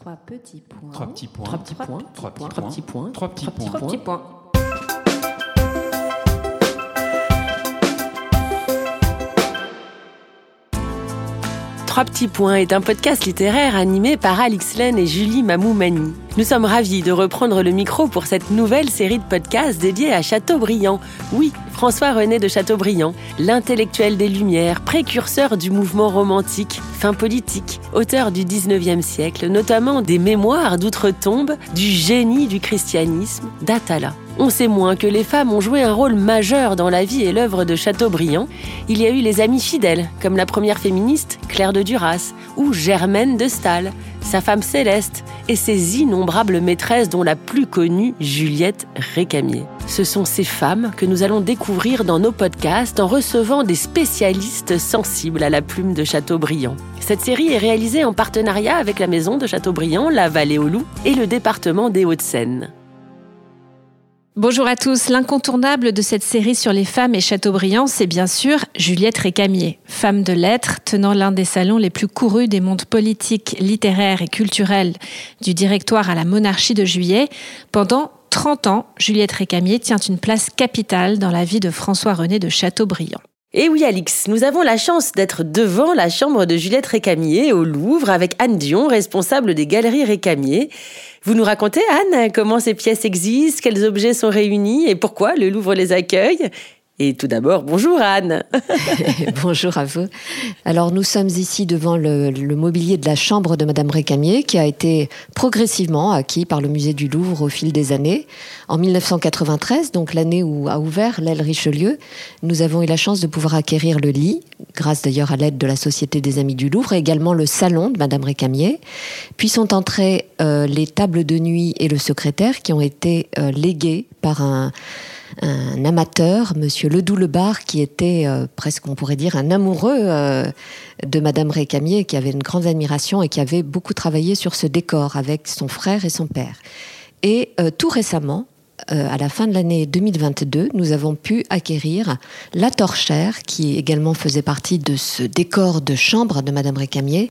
Trois petits points. Trois petits points. Trois petits points. Trois petits Trois points. petits points. Trois petits points. Trois petits points est un podcast littéraire animé par Alix Len et Julie Mamoumani. Nous sommes ravis de reprendre le micro pour cette nouvelle série de podcasts dédiée à Chateaubriand. Oui, François-René de Chateaubriand, l'intellectuel des Lumières, précurseur du mouvement romantique, fin politique, auteur du 19e siècle, notamment des mémoires d'outre-tombe, du génie du christianisme, d'Atala. On sait moins que les femmes ont joué un rôle majeur dans la vie et l'œuvre de Chateaubriand. Il y a eu les amies fidèles, comme la première féministe, Claire de Duras, ou Germaine de Staël, sa femme Céleste, et ses innombrables maîtresses dont la plus connue, Juliette Récamier. Ce sont ces femmes que nous allons découvrir dans nos podcasts en recevant des spécialistes sensibles à la plume de Chateaubriand. Cette série est réalisée en partenariat avec la maison de Chateaubriand, la Vallée aux Loups et le département des Hauts-de-Seine. Bonjour à tous. L'incontournable de cette série sur les femmes et Chateaubriand, c'est bien sûr Juliette Récamier, femme de lettres, tenant l'un des salons les plus courus des mondes politiques, littéraires et culturels du directoire à la monarchie de juillet. Pendant 30 ans, Juliette Récamier tient une place capitale dans la vie de François-René de Chateaubriand. Et oui, Alix, nous avons la chance d'être devant la chambre de Juliette Récamier au Louvre avec Anne Dion, responsable des galeries Récamier. Vous nous racontez, Anne, comment ces pièces existent, quels objets sont réunis et pourquoi le Louvre les accueille? Et tout d'abord, bonjour Anne. Bonjour à vous. Alors nous sommes ici devant le, mobilier de la chambre de Madame Récamier qui a été progressivement acquis par le musée du Louvre au fil des années. En 1993, donc l'année où a ouvert l'aile Richelieu, nous avons eu la chance de pouvoir acquérir le lit, grâce d'ailleurs à l'aide de la Société des Amis du Louvre, et également le salon de Madame Récamier. Puis sont entrés euh, les tables de nuit et le secrétaire qui ont été euh, légués par un un amateur, Monsieur Ledoux Lebar, qui était euh, presque, on pourrait dire, un amoureux euh, de Madame Récamier, qui avait une grande admiration et qui avait beaucoup travaillé sur ce décor avec son frère et son père. Et euh, tout récemment, à la fin de l'année 2022, nous avons pu acquérir la torchère, qui également faisait partie de ce décor de chambre de Madame Récamier,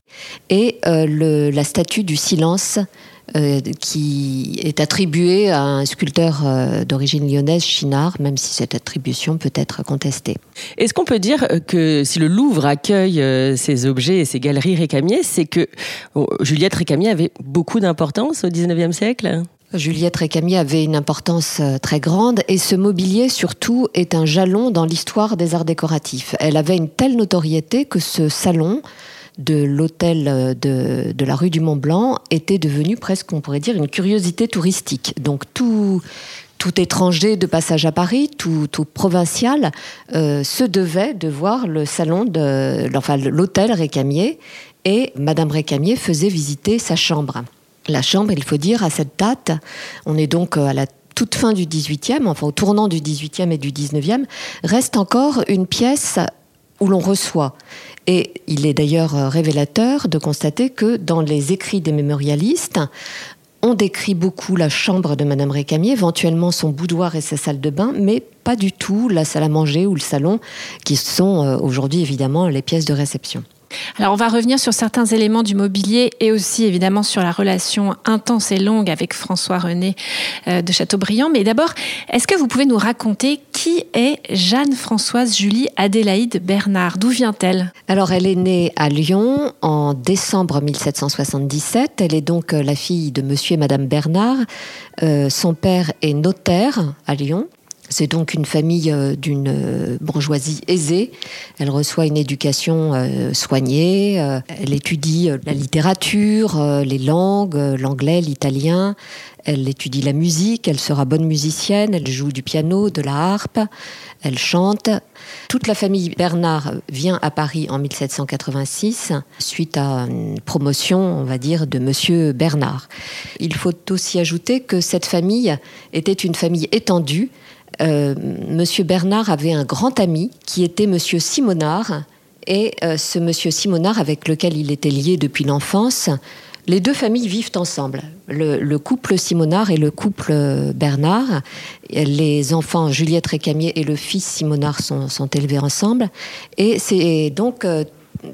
et la statue du silence euh, qui est attribué à un sculpteur euh, d'origine lyonnaise, Chinard, même si cette attribution peut être contestée. Est-ce qu'on peut dire que si le Louvre accueille euh, ces objets et ces galeries Récamier, c'est que oh, Juliette Récamier avait beaucoup d'importance au XIXe siècle? Juliette Récamier avait une importance très grande et ce mobilier surtout est un jalon dans l'histoire des arts décoratifs. Elle avait une telle notoriété que ce salon de l'hôtel de, de, la rue du Mont Blanc était devenu presque, on pourrait dire, une curiosité touristique. Donc tout, tout étranger de passage à Paris, tout, tout provincial, euh, se devait de voir le salon de, enfin l'hôtel Récamier, et Madame Récamier faisait visiter sa chambre. La chambre, il faut dire, à cette date, on est donc à la toute fin du 18e, enfin au tournant du 18e et du 19e, reste encore une pièce où l'on reçoit. Et il est d'ailleurs révélateur de constater que dans les écrits des mémorialistes, on décrit beaucoup la chambre de Madame Récamier, éventuellement son boudoir et sa salle de bain, mais pas du tout la salle à manger ou le salon, qui sont aujourd'hui évidemment les pièces de réception. Alors on va revenir sur certains éléments du mobilier et aussi évidemment sur la relation intense et longue avec François-René euh, de Chateaubriand. Mais d'abord, est-ce que vous pouvez nous raconter qui est Jeanne-Françoise Julie Adélaïde Bernard? D'où vient-elle? Alors elle est née à Lyon en décembre 1777. Elle est donc la fille de monsieur et madame Bernard. Euh, son père est notaire à Lyon. C'est donc une famille d'une bourgeoisie aisée. Elle reçoit une éducation soignée. Elle étudie la littérature, les langues, l'anglais, l'italien. Elle étudie la musique. Elle sera bonne musicienne. Elle joue du piano, de la harpe. Elle chante. Toute la famille Bernard vient à Paris en 1786 suite à une promotion, on va dire, de Monsieur Bernard. Il faut aussi ajouter que cette famille était une famille étendue euh, Monsieur Bernard avait un grand ami qui était Monsieur Simonard, et euh, ce Monsieur Simonard avec lequel il était lié depuis l'enfance, les deux familles vivent ensemble. Le, le, couple Simonard et le couple Bernard. Les enfants Juliette Récamier et le fils Simonard sont, sont élevés ensemble. Et c'est donc euh,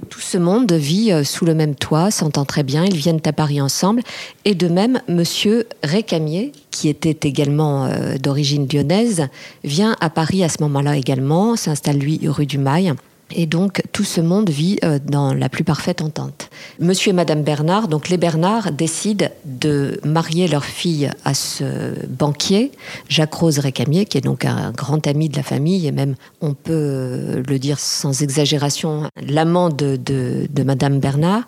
tout ce monde vit euh, sous le même toit, s'entend très bien, ils viennent à Paris ensemble. Et de même, monsieur Récamier, qui était également euh, d'origine lyonnaise, vient à Paris à ce moment-là également, s'installe lui rue du Mail. Et donc tout ce monde vit euh, dans la plus parfaite entente. Monsieur et Madame Bernard, donc les Bernard décident de marier leur fille à ce banquier, Jacques Rose Récamier, qui est donc un grand ami de la famille et même, on peut le dire sans exagération, l'amant de, Madame Bernard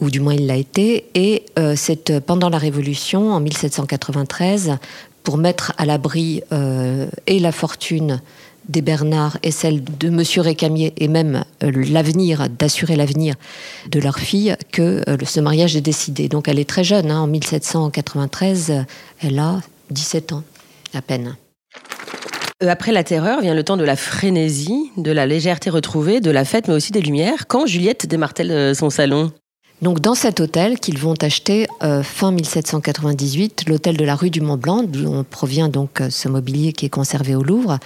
ou du moins il l'a été, et euh, c'est pendant la Révolution, en 1793, pour mettre à l'abri euh, et la fortune des Bernard et celle de Monsieur Récamier et même euh, l'avenir, d'assurer l'avenir de leur fille, que euh, ce mariage est décidé. Donc elle est très jeune, hein, en 1793, elle a 17 ans à peine. Euh, après la terreur vient le temps de la frénésie, de la légèreté retrouvée, de la fête, mais aussi des lumières. Quand Juliette démartèle son salon? Donc dans cet hôtel qu'ils vont acheter fin 1798, l'hôtel de la rue du Mont Blanc, d'où provient donc ce mobilier qui est conservé au Louvre,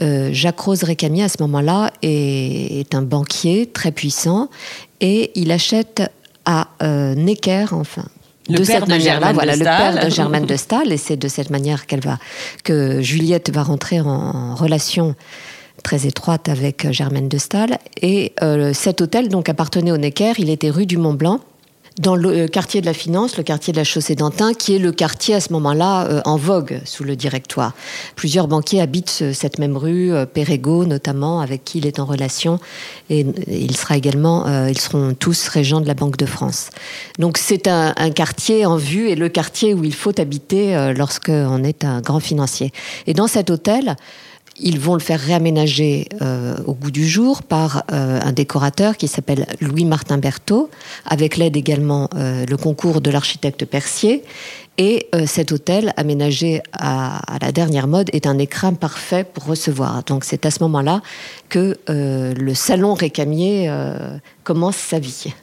euh, Jacques Rose Récamier, à ce moment-là, est, un banquier très puissant et il achète à euh, Necker, enfin, le de cette manière-là, voilà, le père de Germaine de Stahl, et c'est de cette manière qu'elle va, que Juliette va rentrer en, relation très étroite avec Germaine de Stahl. Et euh, cet hôtel, donc, appartenait au Necker, il était rue du Mont Blanc dans le quartier de la finance, le quartier de la chaussée d'Antin, qui est le quartier à ce moment-là euh, en vogue sous le directoire. Plusieurs banquiers habitent cette même rue, euh, Perregaux notamment, avec qui il est en relation, et, il également, euh, ils seront tous régents de la Banque de France. Donc c'est un, un, quartier en vue et le quartier où il faut habiter lorsqu'on est un grand financier. Et dans cet hôtel, ils vont le faire réaménager euh, au goût du jour par euh, un décorateur qui s'appelle Louis-Martin Berthaud, avec l'aide également euh, le concours de l'architecte Percier. Et cet hôtel, aménagé à, la dernière mode, est un écrin parfait pour recevoir. Donc c'est à ce moment-là que le salon récamier commence sa vie.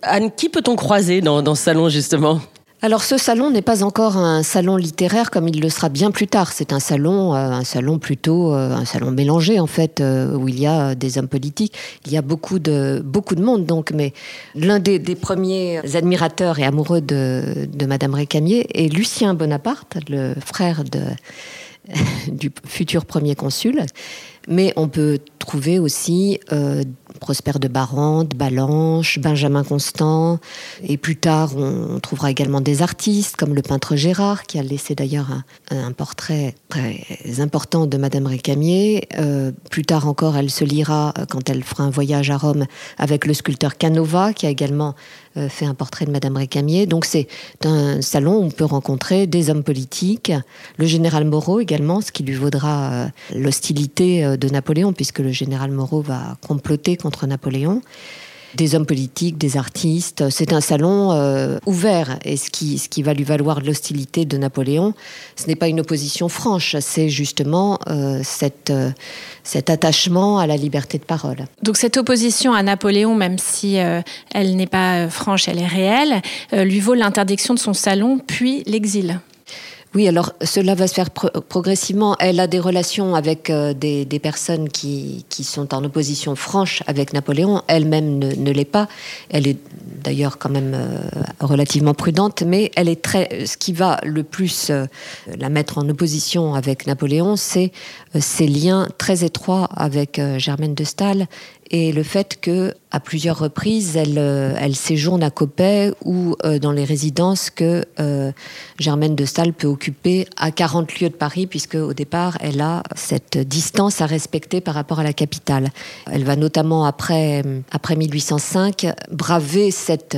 Anne, qui peut-on croiser dans, dans ce salon justement? Alors ce salon n'est pas encore un salon littéraire comme il le sera bien plus tard. C'est un salon, euh, un salon plutôt, euh, un salon mélangé en fait, euh, où il y a des hommes politiques, il y a beaucoup de beaucoup de monde. Donc, mais l'un des, premiers admirateurs et amoureux de, de Madame Récamier est Lucien Bonaparte, le frère de du futur premier consul. Mais on peut trouver aussi Prosper de Barante, Balanche, Benjamin Constant. Et plus tard, on, trouvera également des artistes comme le peintre Gérard, qui a laissé d'ailleurs un, portrait très important de Madame Récamier. Euh, plus tard encore, elle se lira euh, quand elle fera un voyage à Rome avec le sculpteur Canova, qui a également fait un portrait de Madame Récamier. Donc c'est un salon où on peut rencontrer des hommes politiques, le général Moreau également, ce qui lui vaudra l'hostilité de Napoléon, puisque le général Moreau va comploter contre Napoléon des hommes politiques, des artistes. C'est un salon euh, ouvert et ce qui, ce qui va lui valoir l'hostilité de Napoléon, ce n'est pas une opposition franche, c'est justement euh, euh, cet attachement à la liberté de parole. Donc cette opposition à Napoléon, même si elle n'est pas franche, elle est réelle, lui vaut l'interdiction de son salon puis l'exil. Oui, alors cela va se faire progressivement. Elle a des relations avec euh, des, personnes qui, sont en opposition franche avec Napoléon. Elle-même ne, l'est pas. Elle est d'ailleurs quand même euh, relativement prudente, mais elle est très. Ce qui va le plus euh, la mettre en opposition avec Napoléon, c'est ses liens très étroits avec Germaine de Staël et le fait que à plusieurs reprises elle, euh, séjourne à Coppet ou euh, dans les résidences que euh, Germaine de Staël peut occuper à 40 lieues de Paris puisque au départ elle a cette distance à respecter par rapport à la capitale. Elle va notamment après après 1805 braver cet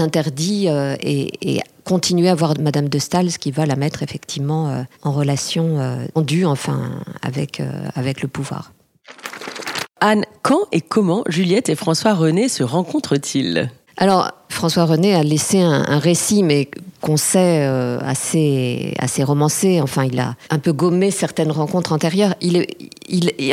interdit et, et continuer à voir Madame de Staël, ce qui va la mettre effectivement en relation tendue enfin avec avec le pouvoir. Anne, quand et comment Juliette et François René se rencontrent-ils? Alors, François René a laissé un, récit, mais qu'on sait euh, assez, assez romancé. Enfin, il a un peu gommé certaines rencontres antérieures. Il,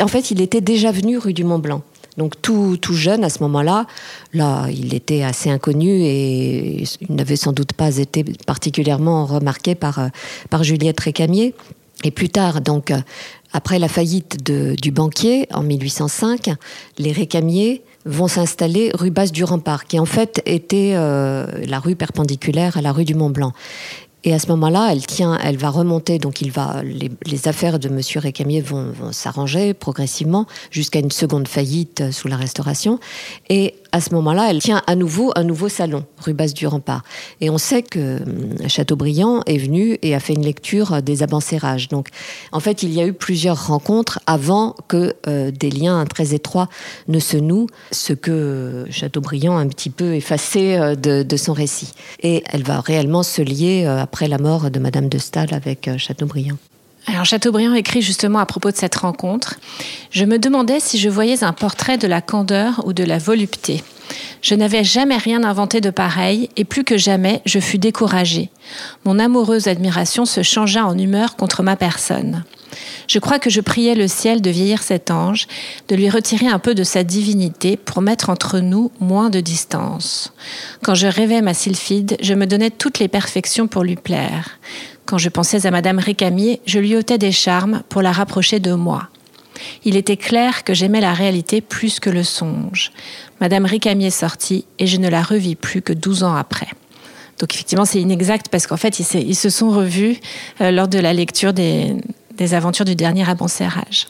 en fait, il était déjà venu rue du Mont Blanc. Donc tout, tout jeune à ce moment-là, là, il était assez inconnu et il n'avait sans doute pas été particulièrement remarqué par, euh, par Juliette Récamier. Et plus tard, donc, après la faillite du banquier en 1805, les récamiers vont s'installer rue Basse du Rempart, qui en fait était la rue perpendiculaire à la rue du Mont Blanc. Et à ce moment-là, elle tient, elle va remonter, donc il va, les, affaires de Monsieur Récamier vont, vont s'arranger progressivement jusqu'à une seconde faillite sous la Restauration. Et à ce moment-là, elle tient à nouveau un nouveau salon, rue Basse du Rempart. Et on sait que hum, Chateaubriand est venu et a fait une lecture des avancérages. Donc, en fait, il y a eu plusieurs rencontres avant que euh, des liens très étroits ne se nouent, ce que Chateaubriand a un petit peu effacé euh, de, son récit. Et elle va réellement se lier euh, après la mort de Madame de Staël avec Chateaubriand. Alors Chateaubriand écrit justement à propos de cette rencontre Je me demandais si je voyais un portrait de la candeur ou de la volupté. Je n'avais jamais rien inventé de pareil, et plus que jamais, je fus découragée. Mon amoureuse admiration se changea en humeur contre ma personne. Je crois que je priais le ciel de vieillir cet ange, de lui retirer un peu de sa divinité pour mettre entre nous moins de distance. Quand je rêvais ma sylphide, je me donnais toutes les perfections pour lui plaire. Quand je pensais à Madame Récamier, je lui ôtais des charmes pour la rapprocher de moi. Il était clair que j'aimais la réalité plus que le songe. Madame Récamier sortit et je ne la revis plus que douze ans après. Donc effectivement, c'est inexact parce qu'en fait, ils, se sont revus euh, lors de la lecture des, aventures du dernier avancérage.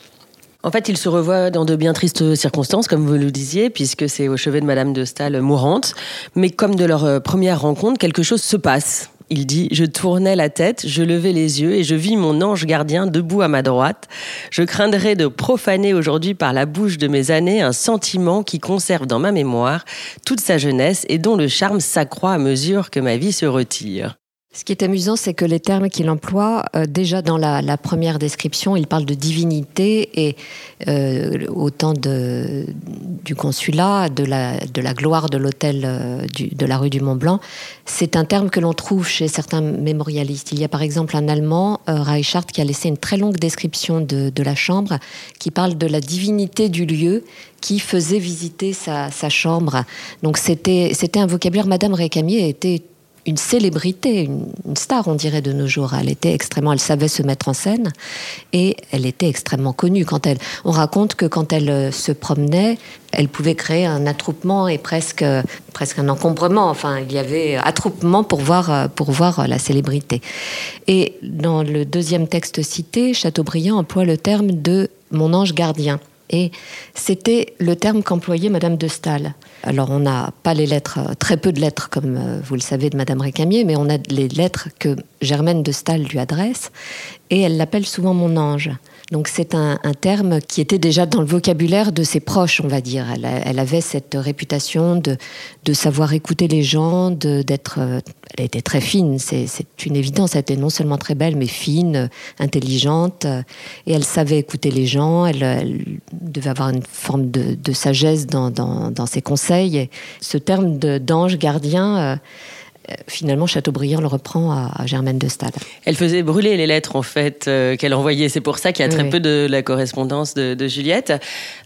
En fait, ils se revoient dans de bien tristes circonstances, comme vous le disiez, puisque c'est au chevet de Madame de Staël mourante. Mais comme de leur euh, première rencontre, quelque chose se passe. Il dit Je tournais la tête, je levais les yeux et je vis mon ange gardien debout à ma droite. Je craindrais de profaner aujourd'hui par la bouche de mes années un sentiment qui conserve dans ma mémoire toute sa jeunesse et dont le charme s'accroît à mesure que ma vie se retire. Ce qui est amusant, c'est que les termes qu'il emploie, euh, déjà dans la, première description, il parle de divinité et euh, au temps du consulat, de la, gloire de l'hôtel euh, de la rue du Mont Blanc. C'est un terme que l'on trouve chez certains mémorialistes. Il y a par exemple un Allemand, Reichhardt, qui a laissé une très longue description de, la chambre, qui parle de la divinité du lieu qui faisait visiter sa chambre. Donc c'était un vocabulaire. Madame Récamier était une célébrité, une, star, on dirait de nos jours. Elle était extrêmement, elle savait se mettre en scène et elle était extrêmement connue. Quand elle, on raconte que quand elle euh, se promenait, elle pouvait créer un attroupement et presque, presque un encombrement. Enfin, il y avait attroupement pour voir, euh, pour voir la célébrité. Et dans le deuxième texte cité, Chateaubriand emploie le terme de mon ange gardien. Et c'était le terme qu'employait Madame de Staël. Alors on n'a pas les lettres, euh, très peu de lettres comme euh, vous le savez de Madame Récamier, mais on a les lettres que Germaine de Staël lui adresse et elle l'appelle souvent mon ange. Donc c'est un, terme qui était déjà dans le vocabulaire de ses proches, on va dire. Elle, avait cette réputation de, de, savoir écouter les gens, d'être. Euh, elle était très fine, c'est une évidence. Elle était non seulement très belle, mais fine, intelligente, et elle savait écouter les gens. Elle, devait avoir une forme de, sagesse dans, dans, ses conseils. Et ce terme d'ange gardien. Euh, finalement, Chateaubriand le reprend à, Germaine de Stade. Elle faisait brûler les lettres, en fait, euh, qu'elle envoyait. C'est pour ça qu'il y a très peu de la correspondance de, Juliette.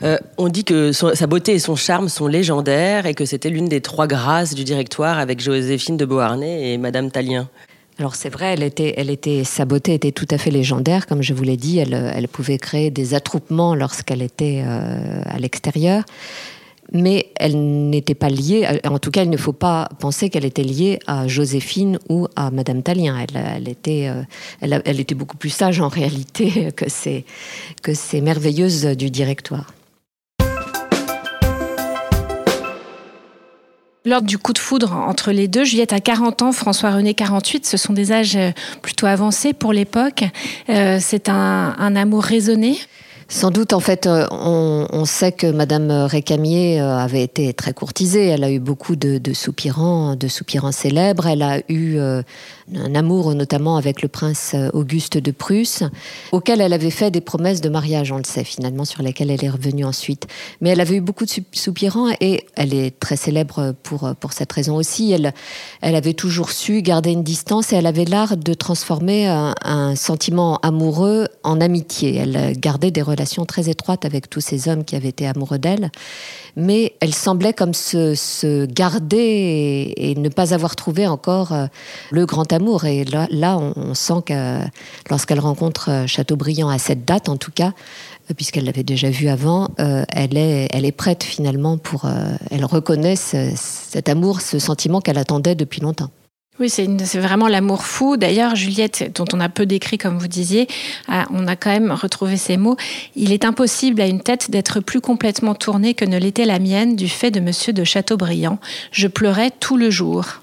Euh, on dit que sa beauté et son charme sont légendaires et que c'était l'une des trois grâces du directoire avec Joséphine de Beauharnais et Madame Talien. Alors c'est vrai, elle était, elle était, sa beauté était tout à fait légendaire, comme je vous l'ai dit. Elle, elle pouvait créer des attroupements lorsqu'elle était à l'extérieur mais elle n'était pas liée, en tout cas, il ne faut pas penser qu'elle était liée à Joséphine ou à Madame Talien. Elle, était, euh, elle, était beaucoup plus sage en réalité que ces, que ces merveilleuses du directoire. Lors du coup de foudre entre les deux, Juliette a 40 ans, François-René 48, ce sont des âges plutôt avancés pour l'époque. Euh, c'est un amour raisonné sans doute, en fait, euh, on, sait que Madame Récamier euh, avait été très courtisée. Elle a eu beaucoup de, soupirants, de soupirants célèbres. Elle a eu euh, un amour, notamment avec le prince Auguste de Prusse, auquel elle avait fait des promesses de mariage, on le sait finalement, sur lesquelles elle est revenue ensuite. Mais elle avait eu beaucoup de soupirants et elle est très célèbre pour, pour cette raison aussi. Elle, elle avait toujours su garder une distance et elle avait l'art de transformer un, un sentiment amoureux en amitié. Elle gardait des relations très étroite avec tous ces hommes qui avaient été amoureux d'elle, mais elle semblait comme se, garder et, ne pas avoir trouvé encore euh, le grand amour. Et là, on, sent que lorsqu'elle rencontre euh, Chateaubriand à cette date, en tout cas, puisqu'elle l'avait déjà vu avant, elle, est, elle est prête finalement pour... elle reconnaît cet amour, ce sentiment qu'elle attendait depuis longtemps. Oui, c'est vraiment l'amour fou. D'ailleurs, Juliette, dont on a peu décrit, comme vous disiez, on a quand même retrouvé ces mots. Il est impossible à une tête d'être plus complètement tournée que ne l'était la mienne du fait de Monsieur de Chateaubriand. Je pleurais tout le jour.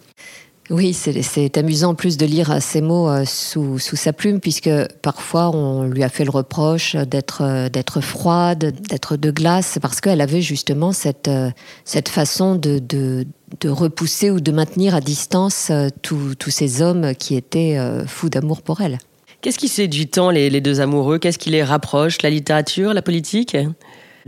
Oui, c'est amusant en plus de lire ces mots euh, sous, sous, sa plume, puisque parfois on lui a fait le reproche d'être euh, froide, d'être de glace, parce qu'elle avait justement cette, euh, cette façon de, de, repousser ou de maintenir à distance tous ces hommes qui étaient fous d'amour pour elle. Qu'est-ce qui séduit tant les deux amoureux? Qu'est-ce qui les rapproche? La littérature, la politique?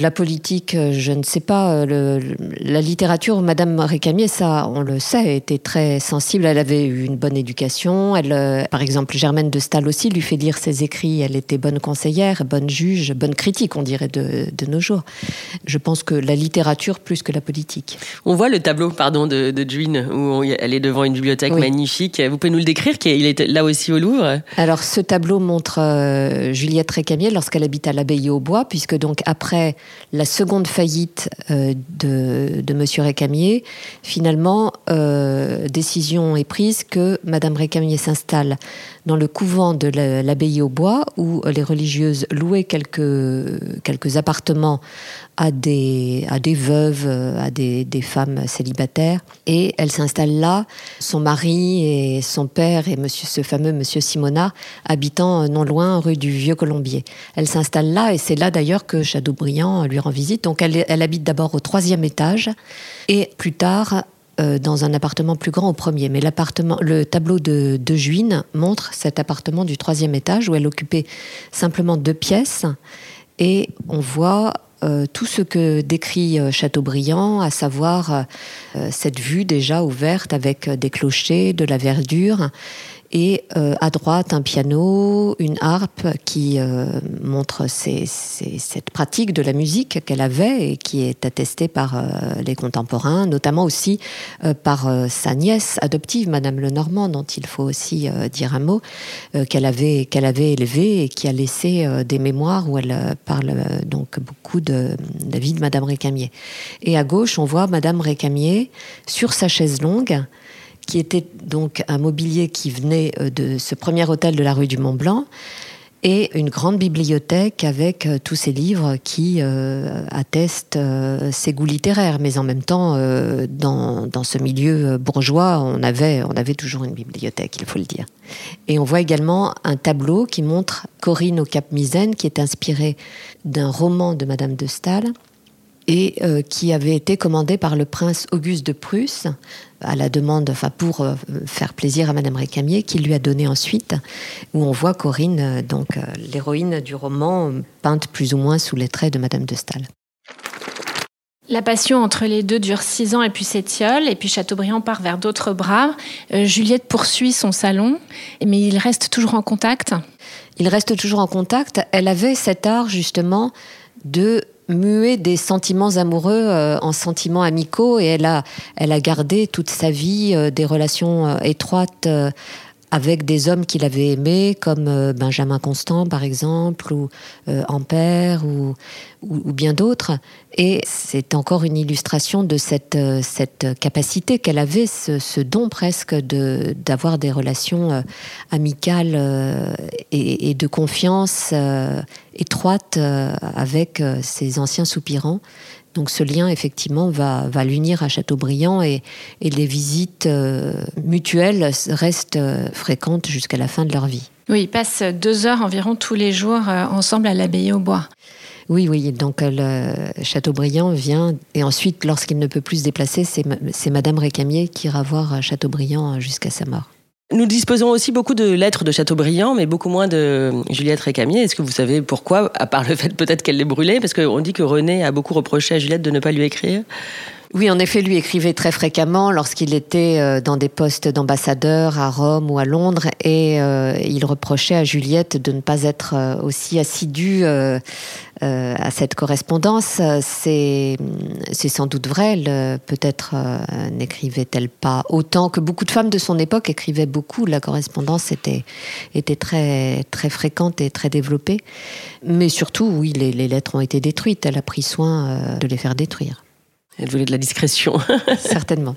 La politique, euh, je ne sais pas. Euh, la littérature, Madame Récamier, ça, on le sait, était très sensible. Elle avait eu une bonne éducation. Elle, euh, par exemple, Germaine de Stahl aussi lui fait lire ses écrits. Elle était bonne conseillère, bonne juge, bonne critique, on dirait, de, nos jours. Je pense que la littérature plus que la politique. On voit le tableau, pardon, de, de où elle est devant une bibliothèque magnifique. Vous pouvez nous le décrire Il est là aussi au Louvre? Alors, ce tableau montre Juliette Récamier lorsqu'elle habite à l'abbaye au bois, puisque donc après la seconde faillite euh, de, de Monsieur Récamier, finalement, euh, décision est prise que Madame Récamier s'installe dans le couvent de l'abbaye au bois, où les religieuses louaient quelques appartements à des, veuves, à des, femmes célibataires. Et elle s'installe là, son mari et son père et monsieur, ce fameux monsieur Simona habitant non loin rue du Vieux Colombier. Elle s'installe là et c'est là d'ailleurs que Chateaubriand lui rend visite. Donc elle, habite d'abord au troisième étage et plus tard euh, dans un appartement plus grand au premier. Mais l'appartement, le tableau de Juine montre cet appartement du troisième étage où elle occupait simplement deux pièces et on voit euh, tout ce que décrit euh, Chateaubriand, à savoir cette vue déjà ouverte avec des clochers, de la verdure, et euh, à droite un piano, une harpe qui euh, montre cette pratique de la musique qu'elle avait et qui est attestée par euh, les contemporains, notamment aussi par sa nièce adoptive, Madame Lenormand, dont il faut aussi dire un mot, qu'elle avait, qu'elle avait élevée et qui a laissé des mémoires où elle parle donc beaucoup de, de la vie de Madame Récamier. Et à gauche, on voit Madame Récamier sur sa chaise longue qui était donc un mobilier qui venait euh, de ce premier hôtel de la rue du Mont Blanc et une grande bibliothèque avec euh, tous ces livres qui euh, attestent ses goûts littéraires. Mais en même temps, dans, dans, ce milieu bourgeois, on avait, on avait toujours une bibliothèque, il faut le dire. Et on voit également un tableau qui montre Corinne au Cap Misaine, qui est inspiré d'un roman de Madame de Staël et qui avait été commandé par le prince Auguste de Prusse à la demande, enfin pour euh, faire plaisir à Madame Récamier, qui lui a donné ensuite, où on voit Corinne, euh, donc l'héroïne du roman, peinte plus ou moins sous les traits de Madame de Staël. La passion entre les deux dure six ans et puis s'étiole, et puis Chateaubriand part vers d'autres bras. Juliette poursuit son salon, mais il reste toujours en contact. Il reste toujours en contact. Elle avait cet art justement de muer des sentiments amoureux euh, en sentiments amicaux et elle a, elle a gardé toute sa vie euh, des relations euh, étroites avec des hommes qu'il avait aimés, comme euh, Benjamin Constant par exemple, ou euh, Ampère, ou, bien d'autres. Et c'est encore une illustration de cette, euh, cette capacité qu'elle avait, ce, don presque de, d'avoir des relations amicales et, et, de confiance étroites avec ses anciens soupirants. Donc ce lien, effectivement, va, va l'unir à Chateaubriand et, et les visites euh, mutuelles restent euh, fréquentes jusqu'à la fin de leur vie. Oui, ils passent deux heures environ tous les jours euh, ensemble à l'abbaye au bois. Oui, oui, donc Chateaubriand vient, et ensuite, lorsqu'il ne peut plus se déplacer, c'est Madame Récamier qui ira voir Chateaubriand jusqu'à sa mort. Nous disposons aussi beaucoup de lettres de Chateaubriand, mais beaucoup moins de Juliette Récamier. Est-ce que vous savez pourquoi, à part le fait peut-être qu'elle les brûlait Parce qu'on dit que René a beaucoup reproché à Juliette de ne pas lui écrire. Oui, en effet, lui écrivait très fréquemment lorsqu'il était euh, dans des postes d'ambassadeur à Rome ou à Londres et euh, il reprochait à Juliette de ne pas être euh, aussi assidue à cette correspondance. C'est sans doute vrai. Peut-être n'écrivait-elle pas autant que beaucoup de femmes de son époque écrivaient beaucoup. La correspondance était, était très, très fréquente et très développée. Mais surtout, oui, les, les lettres ont été détruites. Elle a pris soin de les faire détruire. Elle voulait de la discrétion. Certainement.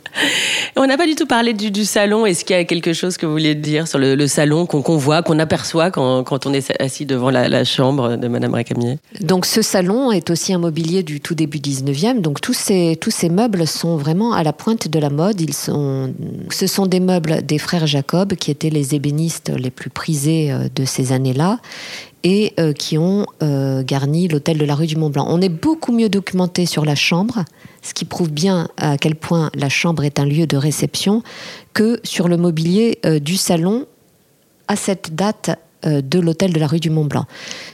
On n'a pas du tout parlé du, salon. Est-ce qu'il y a quelque chose que vous voulez dire sur le, salon qu'on voit, qu'on aperçoit quand, on est assis devant la, chambre de Madame Récamier? Donc ce salon est aussi un mobilier du tout début 19e. Donc tous ces, tous ces meubles sont vraiment à la pointe de la mode. Ils sont, ce sont des meubles des frères Jacob, qui étaient les ébénistes les plus prisés euh, de ces années-là et euh, qui ont euh, garni l'hôtel de la rue du Mont-Blanc. On est beaucoup mieux documenté sur la chambre, ce qui prouve bien à quel point la chambre est un lieu de réception, que sur le mobilier euh, du salon à cette date de l'hôtel de la rue du Mont-Blanc.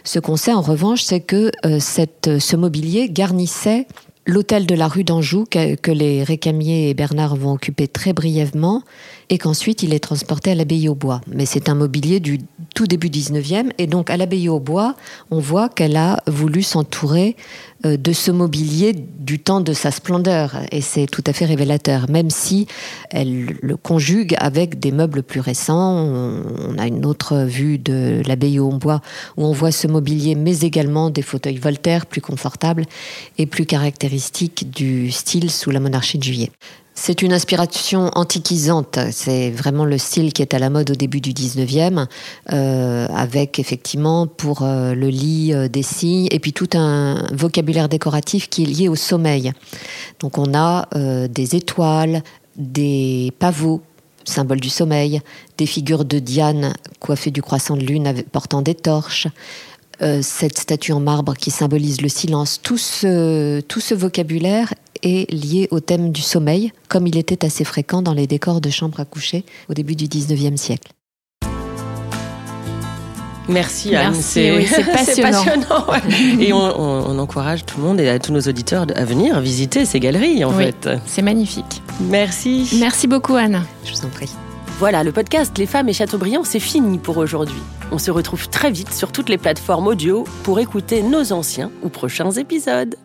Ce qu'on sait en revanche, c'est que ce mobilier garnissait l'hôtel de la rue d'Anjou que, les Récamier et Bernard vont occuper très brièvement et qu'ensuite il est transporté à l'abbaye au bois. Mais c'est un mobilier du tout début 19e et donc à l'abbaye au bois, on voit qu'elle a voulu s'entourer de ce mobilier du temps de sa splendeur et c'est tout à fait révélateur même si elle le conjugue avec des meubles plus récents. On a une autre vue de l'abbaye au bois où on voit ce mobilier mais également des fauteuils Voltaire plus confortables et plus caractéristiques du style sous la monarchie de Juillet. C'est une inspiration antiquisante, c'est vraiment le style qui est à la mode au début du 19e, euh, avec effectivement pour euh, le lit euh, des signes, et puis tout un vocabulaire décoratif qui est lié au sommeil. Donc on a des étoiles, des pavots, symbole du sommeil, des figures de Diane coiffées du croissant de lune portant des torches, cette statue en marbre qui symbolise le silence, tout ce, tout ce vocabulaire est lié au thème du sommeil, comme il était assez fréquent dans les décors de chambres à coucher au début du 19e siècle. Merci Anne, c'est passionnant. Et on, encourage tout le monde et à tous nos auditeurs à venir visiter ces galeries en fait. C'est magnifique. Merci. Merci beaucoup Anne. Je vous en prie. Voilà, le podcast Les femmes et Chateaubriand, c'est fini pour aujourd'hui. On se retrouve très vite sur toutes les plateformes audio pour écouter nos anciens ou prochains épisodes.